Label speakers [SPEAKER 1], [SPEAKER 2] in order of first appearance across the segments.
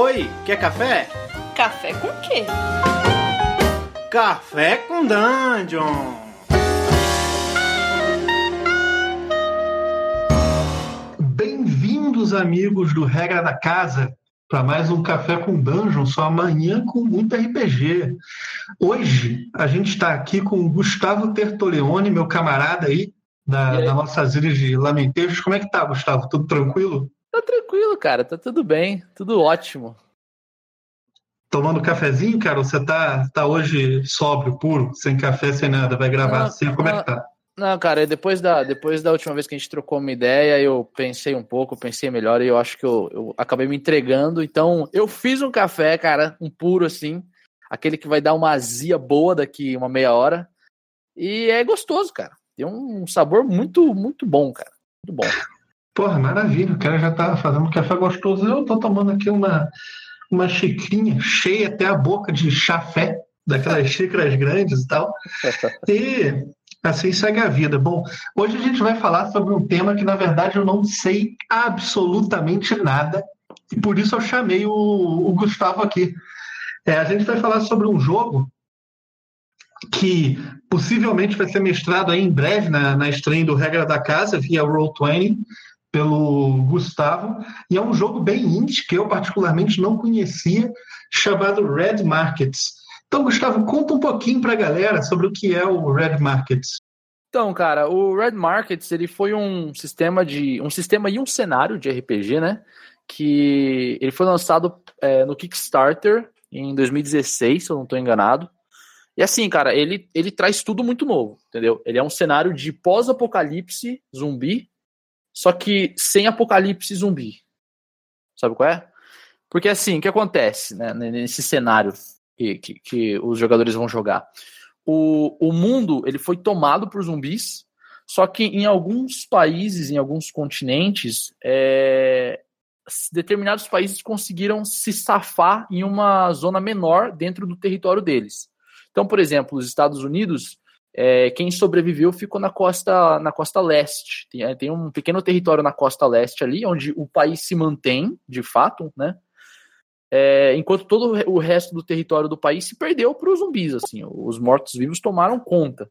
[SPEAKER 1] Oi, quer café?
[SPEAKER 2] Café com quê?
[SPEAKER 1] Café com Dungeon!
[SPEAKER 3] Bem-vindos, amigos do Regra da Casa, para mais um Café com Dungeon, só amanhã com muito RPG. Hoje a gente está aqui com o Gustavo Tertoleone, meu camarada aí, da, da nossas ilhas de Lamentejos. Como é que tá, Gustavo? Tudo tranquilo?
[SPEAKER 4] Tá tranquilo, cara. Tá tudo bem. Tudo ótimo.
[SPEAKER 3] Tomando cafezinho, cara? Você tá, tá hoje sóbrio, puro, sem café, sem nada? Vai gravar
[SPEAKER 4] Não,
[SPEAKER 3] assim? Como é que tá?
[SPEAKER 4] Não, cara, depois da, depois da última vez que a gente trocou uma ideia, eu pensei um pouco, pensei melhor e eu acho que eu, eu acabei me entregando. Então, eu fiz um café, cara, um puro assim, aquele que vai dar uma azia boa daqui uma meia hora. E é gostoso, cara. Tem um sabor muito, muito bom, cara. Muito bom.
[SPEAKER 3] Porra, maravilha. O cara já tá fazendo um café gostoso. Eu tô tomando aqui uma, uma xicrinha cheia até a boca de chafé, daquelas xícaras grandes e tal. E assim segue a vida. Bom, hoje a gente vai falar sobre um tema que, na verdade, eu não sei absolutamente nada. E por isso eu chamei o, o Gustavo aqui. É, a gente vai falar sobre um jogo que possivelmente vai ser mestrado aí em breve na, na estreia do Regra da Casa via Roll20 pelo Gustavo e é um jogo bem indie que eu particularmente não conhecia chamado Red Markets. Então, Gustavo, conta um pouquinho para a galera sobre o que é o Red Markets.
[SPEAKER 4] Então, cara, o Red Markets ele foi um sistema de um sistema e um cenário de RPG, né? Que ele foi lançado é, no Kickstarter em 2016, se eu não estou enganado. E assim, cara, ele, ele traz tudo muito novo, entendeu? Ele é um cenário de pós-apocalipse zumbi, só que sem apocalipse zumbi. Sabe qual é? Porque assim, o que acontece né, nesse cenário que, que, que os jogadores vão jogar? O, o mundo ele foi tomado por zumbis, só que em alguns países, em alguns continentes, é, determinados países conseguiram se safar em uma zona menor dentro do território deles. Então, por exemplo, os Estados Unidos, é, quem sobreviveu ficou na costa, na costa leste. Tem, é, tem, um pequeno território na costa leste ali, onde o país se mantém, de fato, né? É, enquanto todo o resto do território do país se perdeu para os zumbis, assim, os mortos-vivos tomaram conta.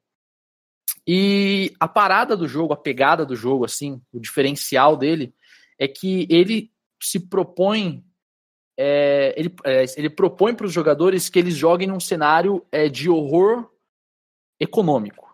[SPEAKER 4] E a parada do jogo, a pegada do jogo, assim, o diferencial dele é que ele se propõe é, ele, é, ele propõe para os jogadores que eles joguem num cenário é, de horror econômico.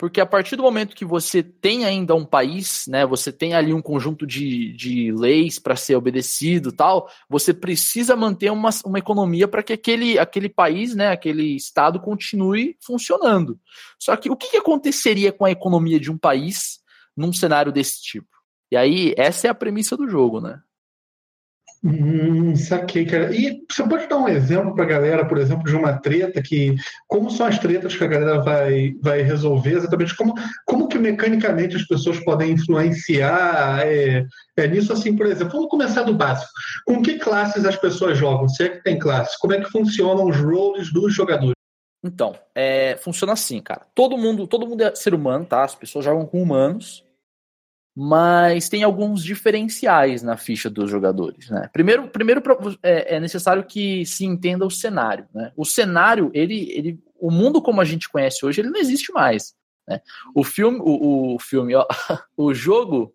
[SPEAKER 4] Porque a partir do momento que você tem ainda um país, né, você tem ali um conjunto de, de leis para ser obedecido tal, você precisa manter uma, uma economia para que aquele, aquele país, né, aquele estado continue funcionando. Só que o que, que aconteceria com a economia de um país num cenário desse tipo? E aí, essa é a premissa do jogo, né?
[SPEAKER 3] Hum, saquei, cara. E você pode dar um exemplo para a galera, por exemplo, de uma treta que. Como são as tretas que a galera vai, vai resolver? Exatamente como, como que mecanicamente as pessoas podem influenciar é, é, nisso, assim, por exemplo. Vamos começar do básico. Com que classes as pessoas jogam? Se é que tem classes? Como é que funcionam os roles dos jogadores?
[SPEAKER 4] Então, é, funciona assim, cara. Todo mundo, todo mundo é ser humano, tá? As pessoas jogam com humanos mas tem alguns diferenciais na ficha dos jogadores. Né? Primeiro, primeiro é, é, necessário que se entenda o cenário. Né? O cenário, ele, ele, o mundo como a gente conhece hoje, ele não existe mais. Né? O filme, o, o filme, ó, o jogo,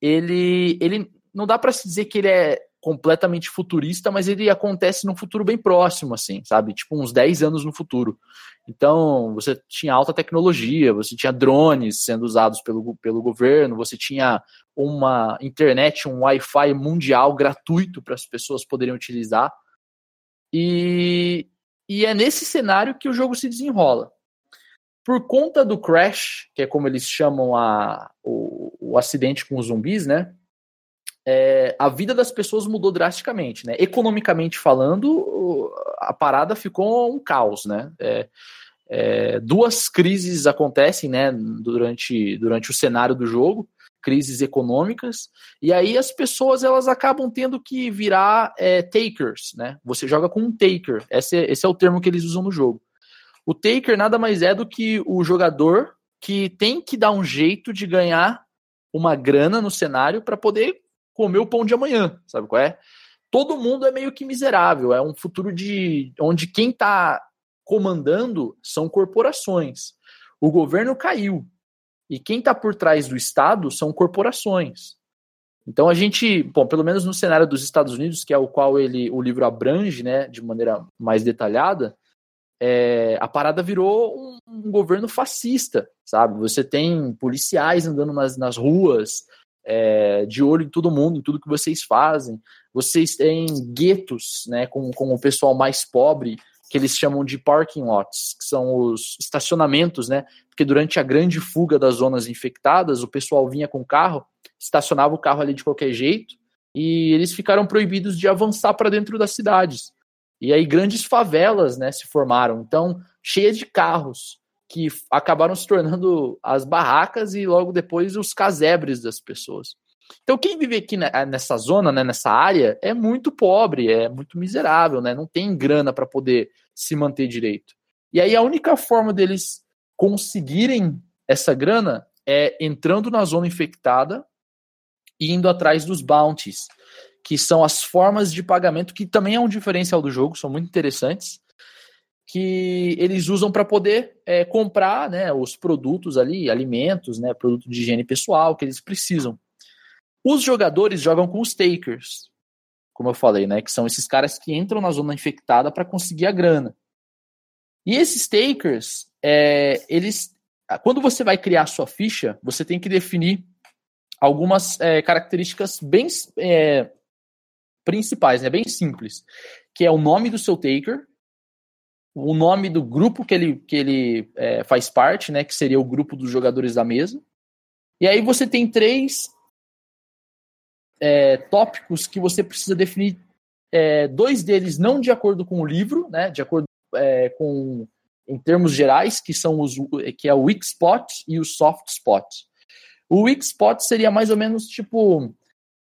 [SPEAKER 4] ele, ele não dá para se dizer que ele é completamente futurista, mas ele acontece num futuro bem próximo, assim, sabe? Tipo uns 10 anos no futuro. Então, você tinha alta tecnologia, você tinha drones sendo usados pelo, pelo governo, você tinha uma internet, um Wi-Fi mundial gratuito para as pessoas poderem utilizar. E, e é nesse cenário que o jogo se desenrola. Por conta do crash, que é como eles chamam a, o, o acidente com os zumbis, né? É, a vida das pessoas mudou drasticamente, né? Economicamente falando, a parada ficou um caos, né? É, é, duas crises acontecem, né, durante, durante o cenário do jogo, crises econômicas, e aí as pessoas elas acabam tendo que virar é, takers, né? Você joga com um taker, esse é, esse é o termo que eles usam no jogo. O taker nada mais é do que o jogador que tem que dar um jeito de ganhar uma grana no cenário para poder comer o pão de amanhã, sabe qual é? todo mundo é meio que miserável. É um futuro de onde quem está comandando são corporações. O governo caiu. E quem está por trás do Estado são corporações. Então a gente, bom, pelo menos no cenário dos Estados Unidos, que é o qual ele, o livro abrange, né, de maneira mais detalhada, é, a parada virou um, um, governo fascista, sabe? Você tem policiais andando nas, nas ruas, é, de olho em todo mundo, em tudo que vocês fazem. Vocês têm guetos, né, com, com o pessoal mais pobre, que eles chamam de parking lots, que são os estacionamentos, né? Porque durante a grande fuga das zonas infectadas, o pessoal vinha com o carro, estacionava o carro ali de qualquer jeito, e eles ficaram proibidos de avançar para dentro das cidades. E aí grandes favelas, né, se formaram. Então, cheias de carros que acabaram se tornando as barracas e logo depois os casebres das pessoas. Então, quem vive aqui nessa zona, né, nessa área, é muito pobre, é muito miserável, né? Não tem grana para poder se manter direito. E aí a única forma deles conseguirem essa grana é entrando na zona infectada e indo atrás dos bounties, que são as formas de pagamento que também é um diferencial do jogo, são muito interessantes, que eles usam para poder é, comprar, né, os produtos ali, alimentos, né, produto de higiene pessoal que eles precisam. Os jogadores jogam com os takers, como eu falei, né? Que são esses caras que entram na zona infectada para conseguir a grana. E esses takers, é, eles, quando você vai criar sua ficha, você tem que definir algumas é, características bem é, principais, né? Bem simples, que é o nome do seu taker, o nome do grupo que ele, que ele é, faz parte, né? Que seria o grupo dos jogadores da mesa. E aí você tem três é, tópicos que você precisa definir é, dois deles não de acordo com o livro, né, de acordo é, com em termos gerais, que são os que é o weak spot e o soft spot. O weak spot seria mais ou menos tipo,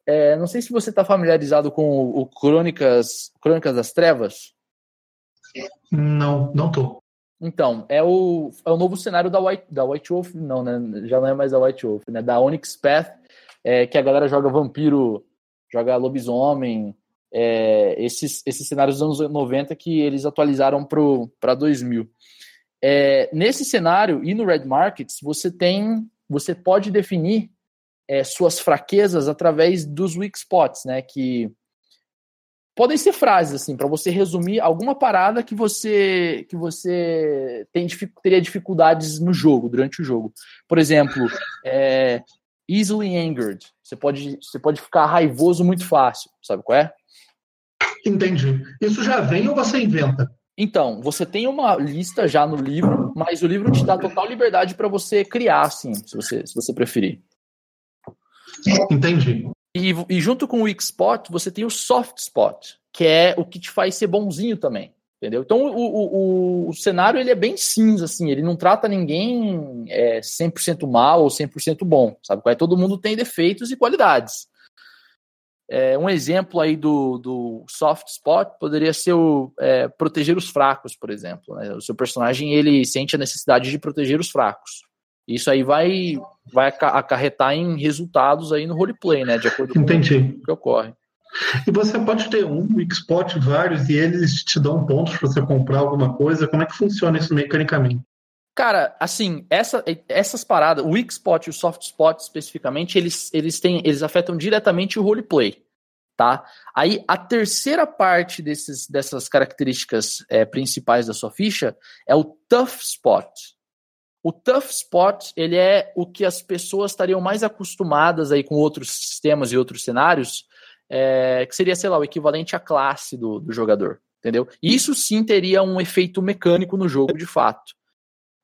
[SPEAKER 4] é, não sei se você está familiarizado com o, o, Crônicas Crônicas das Trevas.
[SPEAKER 3] Não, não tô.
[SPEAKER 4] Então, é o, é o novo cenário da White, da White Wolf, não, né? Já não é mais a White Wolf, né? Da Onyx Path, é, que a galera joga vampiro, joga lobisomem, é, esses, esses cenários dos anos 90 que eles atualizaram para 2000. É, nesse cenário e no Red Markets, você tem, você pode definir é, suas fraquezas através dos weak spots, né? Que podem ser frases assim para você resumir alguma parada que você que você tem teria dificuldades no jogo durante o jogo. Por exemplo, é, easily angered. Você pode, você pode ficar raivoso muito fácil, sabe qual é?
[SPEAKER 3] Entendi. Isso já vem ou você inventa?
[SPEAKER 4] Então, você tem uma lista já no livro, mas o livro te dá total liberdade para você criar, assim, se você, se você preferir.
[SPEAKER 3] Entendi.
[SPEAKER 4] E, e junto com o weak spot, você tem o soft spot, que é o que te faz ser bonzinho também. Entendeu? Então o, o, o, cenário ele é bem cinza, assim, ele não trata ninguém é, 100% mal ou 100% bom, sabe? Todo mundo tem defeitos e qualidades. É, um exemplo aí do, do soft spot poderia ser o é, proteger os fracos, por exemplo. Né? O seu personagem ele sente a necessidade de proteger os fracos. Isso aí vai, vai acarretar em resultados aí no roleplay, né? De acordo
[SPEAKER 3] Entendi.
[SPEAKER 4] com o que ocorre.
[SPEAKER 3] E você pode ter um Xpot, vários, e eles te dão pontos para você comprar alguma coisa. Como é que funciona isso mecanicamente?
[SPEAKER 4] Cara, assim, essa, essas paradas, o Xpot e o Soft Spot especificamente, eles, eles, têm, eles afetam diretamente o roleplay. Tá? Aí a terceira parte desses, dessas características é, principais da sua ficha é o Tough Spot. O Tough Spot ele é o que as pessoas estariam mais acostumadas aí com outros sistemas e outros cenários é, que seria, sei lá, o equivalente à classe do, do jogador, entendeu? Isso sim teria um efeito mecânico no jogo, de fato.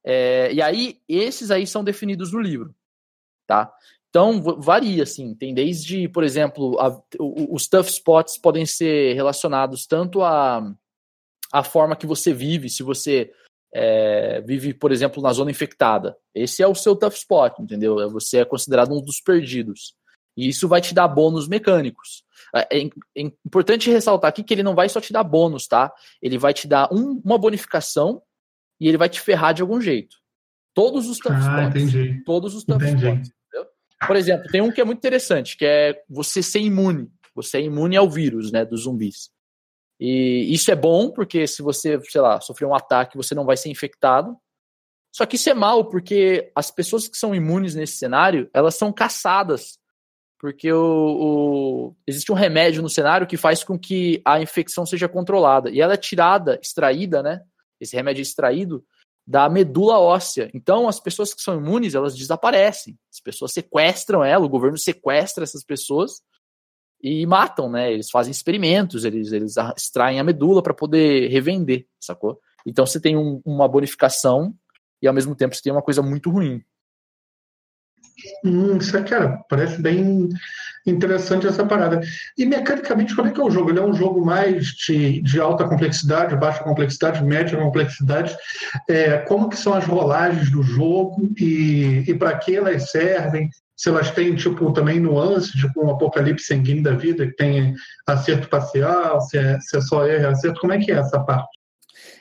[SPEAKER 4] É, e aí, esses aí são definidos no livro, tá? Então, varia, assim, tem desde, por exemplo, a, os tough spots podem ser relacionados tanto a, a forma que você vive, se você é, vive, por exemplo, na zona infectada. Esse é o seu tough spot, entendeu? Você é considerado um dos perdidos. E isso vai te dar bônus mecânicos. É, é, é, importante ressaltar aqui que ele não vai só te dar bônus, tá? Ele vai te dar um, uma bonificação e ele vai te ferrar de algum jeito. Todos os tough
[SPEAKER 3] ah, Entendi.
[SPEAKER 4] Todos os tough spots. Por exemplo, tem um que é muito interessante, que é você ser imune. Você é imune ao vírus, né, dos zumbis. E isso é bom, porque se você, sei lá, sofrer um ataque, você não vai ser infectado. Só que isso é mal, porque as pessoas que são imunes nesse cenário, elas são caçadas. Porque o, o, existe um remédio no cenário que faz com que a infecção seja controlada. E ela é tirada, extraída, né? Esse remédio é extraído da medula óssea. Então, as pessoas que são imunes, elas desaparecem. As pessoas sequestram ela, o governo sequestra essas pessoas e matam, né? Eles fazem experimentos, eles, eles extraem a medula para poder revender, sacou? Então você tem um, uma bonificação e ao mesmo tempo você tem uma coisa muito ruim.
[SPEAKER 3] Hum, isso é, cara, parece bem interessante essa parada. E mecanicamente, como é que é o jogo? Ele é um jogo mais de, de alta complexidade, baixa complexidade, média complexidade. É, como que são as rolagens do jogo e, e para que elas servem? Se elas têm, tipo, também nuances, tipo um apocalipse sanguíneo da vida, que tem acerto parcial, se é, se é só erro acerto, como é que é essa parte?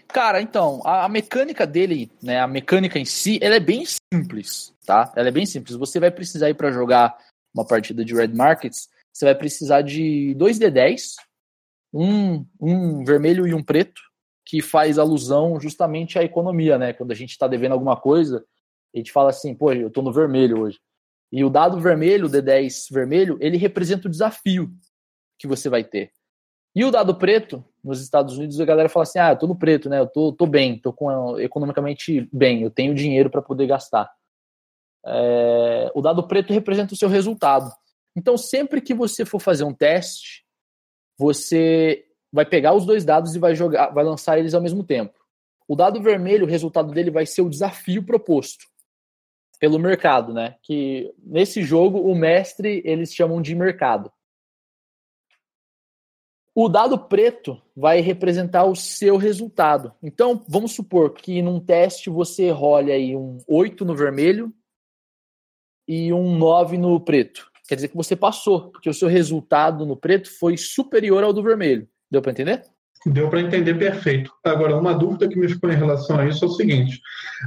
[SPEAKER 4] Cara, então, a, a, mecânica dele, né, a mecânica em si, ela é bem simples, tá? Ela é bem simples. Você vai precisar ir para jogar uma partida de Red Markets, você vai precisar de dois D10, um, um vermelho e um preto, que faz alusão justamente à economia, né? Quando a gente está devendo alguma coisa, a gente fala assim, pô, eu tô no vermelho hoje. E o dado vermelho, o D10 vermelho, ele representa o desafio que você vai ter. E o dado preto, nos Estados Unidos, a galera fala assim: ah, eu tô no preto, né? Eu tô, tô bem, tô com, economicamente bem, eu tenho dinheiro para poder gastar. É, o dado preto representa o seu resultado. Então, sempre que você for fazer um teste, você vai pegar os dois dados e vai jogar, vai lançar eles ao mesmo tempo. O dado vermelho, o resultado dele vai ser o desafio proposto pelo mercado, né? Que nesse jogo o mestre eles chamam de mercado. O dado preto vai representar o seu resultado. Então, vamos supor que num teste você role aí um 8 no vermelho e um 9 no preto. Quer dizer que você passou, porque o seu resultado no preto foi superior ao do vermelho. Deu para entender?
[SPEAKER 3] Deu para entender perfeito. Agora, uma dúvida que me ficou em relação a isso é o seguinte: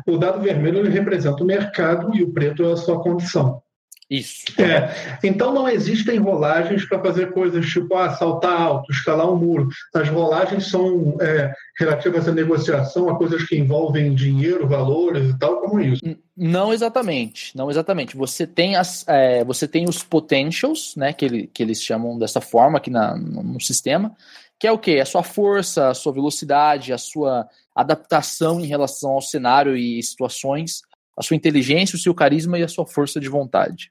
[SPEAKER 3] o dado vermelho ele representa o mercado e o preto é a sua condição.
[SPEAKER 4] Isso.
[SPEAKER 3] É, então não existem rolagens para fazer coisas tipo ah, saltar alto, escalar um muro. As rolagens são é, relativas à negociação, a coisas que envolvem dinheiro, valores e tal, como isso.
[SPEAKER 4] Não exatamente, não exatamente. Você tem, as, é, você tem os potentials, né, que, ele, que eles chamam dessa forma aqui na, no sistema, que é o quê? A sua força, a sua velocidade, a sua adaptação em relação ao cenário e situações, a sua inteligência, o seu carisma e a sua força de vontade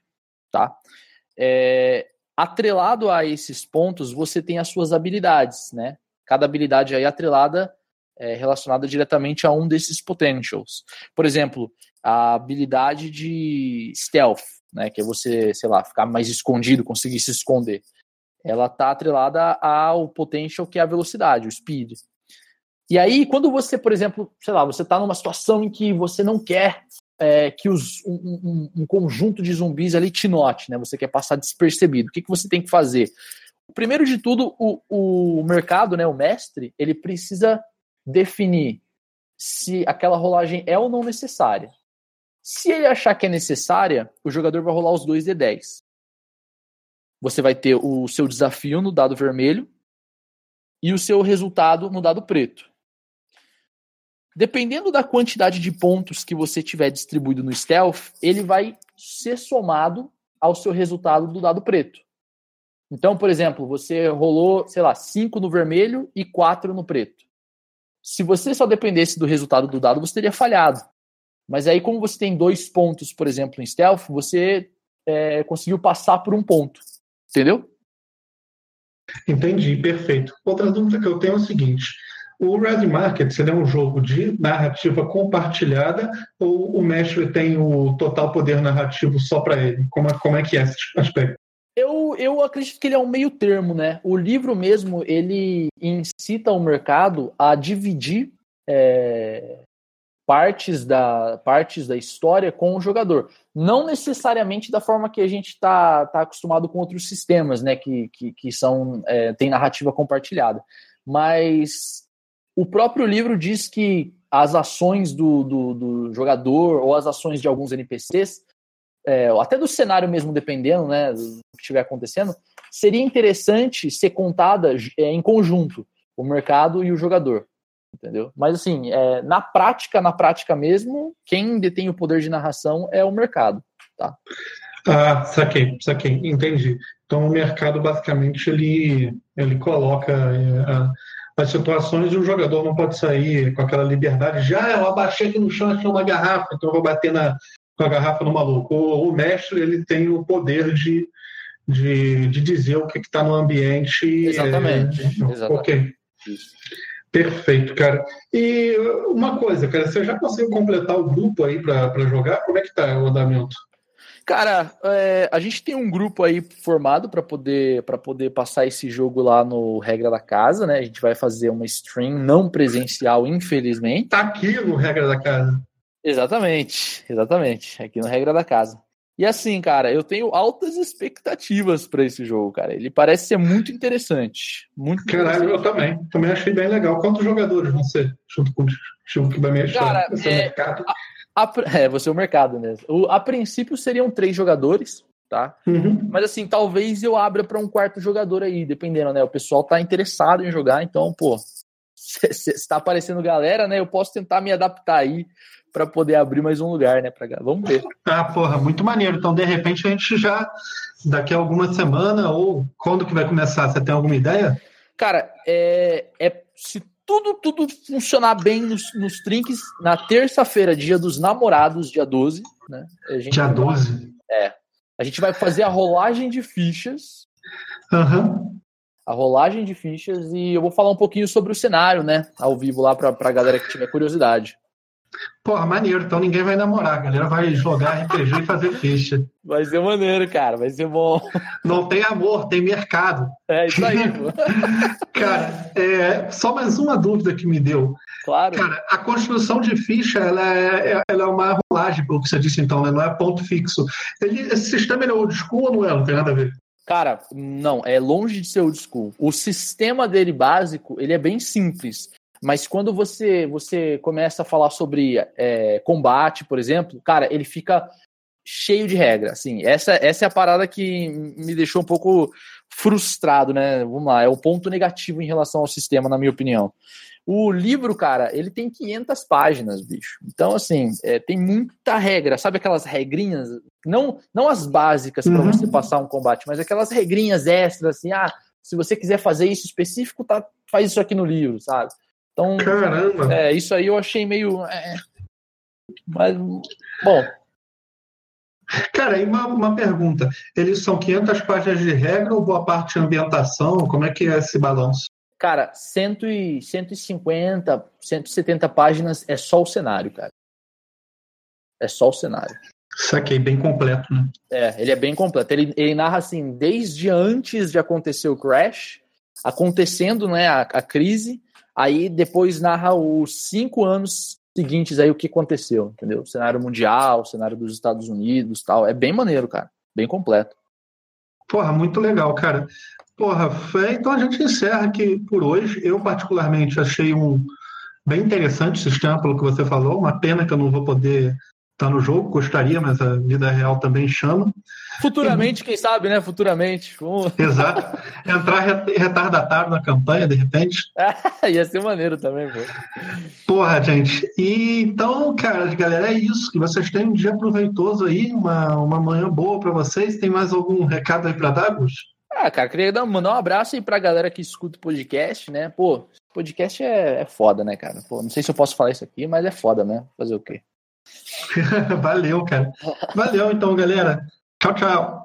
[SPEAKER 4] tá? É, atrelado a esses pontos, você tem as suas habilidades, né? Cada habilidade aí atrelada é relacionada diretamente a um desses potentials. Por exemplo, a habilidade de stealth, né? Que é você, sei lá, ficar mais escondido, conseguir se esconder. Ela tá atrelada ao potential que é a velocidade, o speed. E aí, quando você, por exemplo, sei lá, você está numa situação em que você não quer é, que os, um, um, um, conjunto de zumbis ali te note, né? Você quer passar despercebido. O que, que você tem que fazer? Primeiro de tudo, o, o mercado, né, o mestre, ele precisa definir se aquela rolagem é ou não necessária. Se ele achar que é necessária, o jogador vai rolar os dois D10. Você vai ter o seu desafio no dado vermelho e o seu resultado no dado preto. Dependendo da quantidade de pontos que você tiver distribuído no stealth, ele vai ser somado ao seu resultado do dado preto. Então, por exemplo, você rolou, sei lá, 5 no vermelho e 4 no preto. Se você só dependesse do resultado do dado, você teria falhado. Mas aí, como você tem dois pontos, por exemplo, em stealth, você é, conseguiu passar por um ponto. Entendeu?
[SPEAKER 3] Entendi, perfeito. Outra dúvida que eu tenho é o seguinte: o Red Market seria um jogo de narrativa compartilhada ou o mestre tem o total poder narrativo só para ele? Como é, como é que é esse aspecto?
[SPEAKER 4] Eu, eu acredito que ele é um meio termo, né? O livro mesmo, ele incita o mercado a dividir é, partes, da, partes da história com o jogador. Não necessariamente da forma que a gente está tá acostumado com outros sistemas, né? Que, que, que são, é, tem narrativa compartilhada. Mas o próprio livro diz que as ações do, do, do, jogador ou as ações de alguns NPCs é, até do cenário mesmo, dependendo, né, do que estiver acontecendo, seria interessante ser contada é, em conjunto, o mercado e o jogador, entendeu? Mas assim, é, na prática, na prática mesmo, quem detém o poder de narração é o mercado, tá?
[SPEAKER 3] Ah, saquei, saquei, entendi. Então o mercado basicamente ele, ele coloca é, as situações e o jogador não pode sair com aquela liberdade de ah, eu abaixei aqui no chão, achei uma garrafa, então eu vou bater na, com a garrafa no maluco. O, o mestre ele tem o poder de, de, de dizer o que está no ambiente.
[SPEAKER 4] Exatamente. É, exatamente.
[SPEAKER 3] Ok. Perfeito, cara. E uma coisa, cara, você já conseguiu completar o grupo aí para jogar? Como é que tá o andamento?
[SPEAKER 4] Cara, é, a gente tem um grupo aí formado para poder para poder passar esse jogo lá no Regra da Casa, né? A gente vai fazer uma stream não presencial, infelizmente.
[SPEAKER 3] Tá aqui no Regra da Casa.
[SPEAKER 4] Exatamente, exatamente, aqui no Regra da Casa. E assim, cara, eu tenho altas expectativas para esse jogo, cara. Ele parece ser muito interessante. Muito
[SPEAKER 3] Caralho,
[SPEAKER 4] interessante.
[SPEAKER 3] eu também. Também achei bem legal. Quantos jogadores vão ser junto com o time que vai mexer
[SPEAKER 4] cara, é,
[SPEAKER 3] mercado?
[SPEAKER 4] A, a, é, você é o mercado mesmo. O, a princípio seriam três jogadores, tá?
[SPEAKER 3] Uhum.
[SPEAKER 4] Mas assim, talvez eu abra para um quarto jogador aí, dependendo, né? O pessoal tá interessado em jogar, então, pô, se está aparecendo galera, né? Eu posso tentar me adaptar aí para poder abrir mais um lugar, né? Pra... Vamos ver.
[SPEAKER 3] Ah, porra, muito maneiro. Então, de repente, a gente já, daqui a alguma semana, ou quando que vai começar? Você tem alguma ideia?
[SPEAKER 4] Cara, é, é se tudo, tudo funcionar bem nos, nos trinques, na terça-feira, dia dos namorados, dia 12, né?
[SPEAKER 3] dia 12?
[SPEAKER 4] é. A gente vai fazer a rolagem de fichas.
[SPEAKER 3] Uhum.
[SPEAKER 4] A rolagem de fichas e eu vou falar um pouquinho sobre o cenário, né? Ao vivo lá pra, pra galera que tiver curiosidade.
[SPEAKER 3] Porra, maneiro. Então ninguém vai namorar. A galera vai jogar RPG e fazer ficha.
[SPEAKER 4] Vai ser maneiro, cara. Vai ser bom.
[SPEAKER 3] Não tem amor, tem mercado.
[SPEAKER 4] É isso aí, pô.
[SPEAKER 3] cara, é, só mais uma dúvida que me deu.
[SPEAKER 4] Claro.
[SPEAKER 3] Cara, a construção de ficha, ela é, ela é uma rolagem, pelo que você disse então, né? Não é ponto fixo. Ele, esse sistema é old school ou não é? Não tem nada a ver.
[SPEAKER 4] Cara, não, é longe de ser old school. O sistema dele básico, ele é bem simples. Mas quando você, você começa a falar sobre é, combate, por exemplo, cara, ele fica cheio de regra. Assim, essa, essa é a parada que me deixou um pouco frustrado, né? Vamos lá, é o ponto negativo em relação ao sistema, na minha opinião. O livro, cara, ele tem 500 páginas, bicho. Então, assim, é, tem muita regra. Sabe aquelas regrinhas? Não, não as básicas para
[SPEAKER 3] Uhum.
[SPEAKER 4] você passar um combate, mas aquelas regrinhas extras, assim, ah, se você quiser fazer isso específico, tá, faz isso aqui no livro, sabe? Então,
[SPEAKER 3] Caramba!
[SPEAKER 4] é, isso aí eu achei meio. é, mas, bom,
[SPEAKER 3] Cara, aí uma, uma pergunta. Eles são 500 páginas de regra ou boa parte de ambientação? Como é que é esse balanço?
[SPEAKER 4] cara, 100 e, 150, 170 páginas é só o cenário, cara. É só o cenário.
[SPEAKER 3] Saquei, bem completo, né?
[SPEAKER 4] É, ele é bem completo. Ele, ele narra assim, desde antes de acontecer o crash, acontecendo né, a, a crise, aí depois narra os cinco anos seguintes aí o que aconteceu, entendeu? O cenário mundial, cenário dos Estados Unidos tal. É bem maneiro, cara. Bem completo.
[SPEAKER 3] Porra, muito legal, cara. Porra, Fé, então a gente encerra aqui por hoje. Eu, particularmente, achei um bem interessante o sistema, pelo que você falou. Uma pena que eu não vou poder estar no jogo, gostaria, mas a vida real também chama.
[SPEAKER 4] Futuramente, quem sabe, né? Futuramente. Vamos-
[SPEAKER 3] Exato. Entrar re- retardatário na campanha, de repente.
[SPEAKER 4] Ia ser maneiro também, pô.
[SPEAKER 3] Porra, gente. E então, cara, galera, é isso. Que vocês tenham um dia proveitoso aí, uma, uma manhã boa para vocês. Tem mais algum recado aí para dar, Gus?
[SPEAKER 4] Ah, cara, queria dar, mandar um abraço aí pra galera que escuta o podcast, né? Pô, podcast é, é foda, né, cara? Pô, não sei se eu posso falar isso aqui, mas é foda, né? Fazer o quê?
[SPEAKER 3] Valeu, cara. Valeu, então, galera. Tchau, tchau.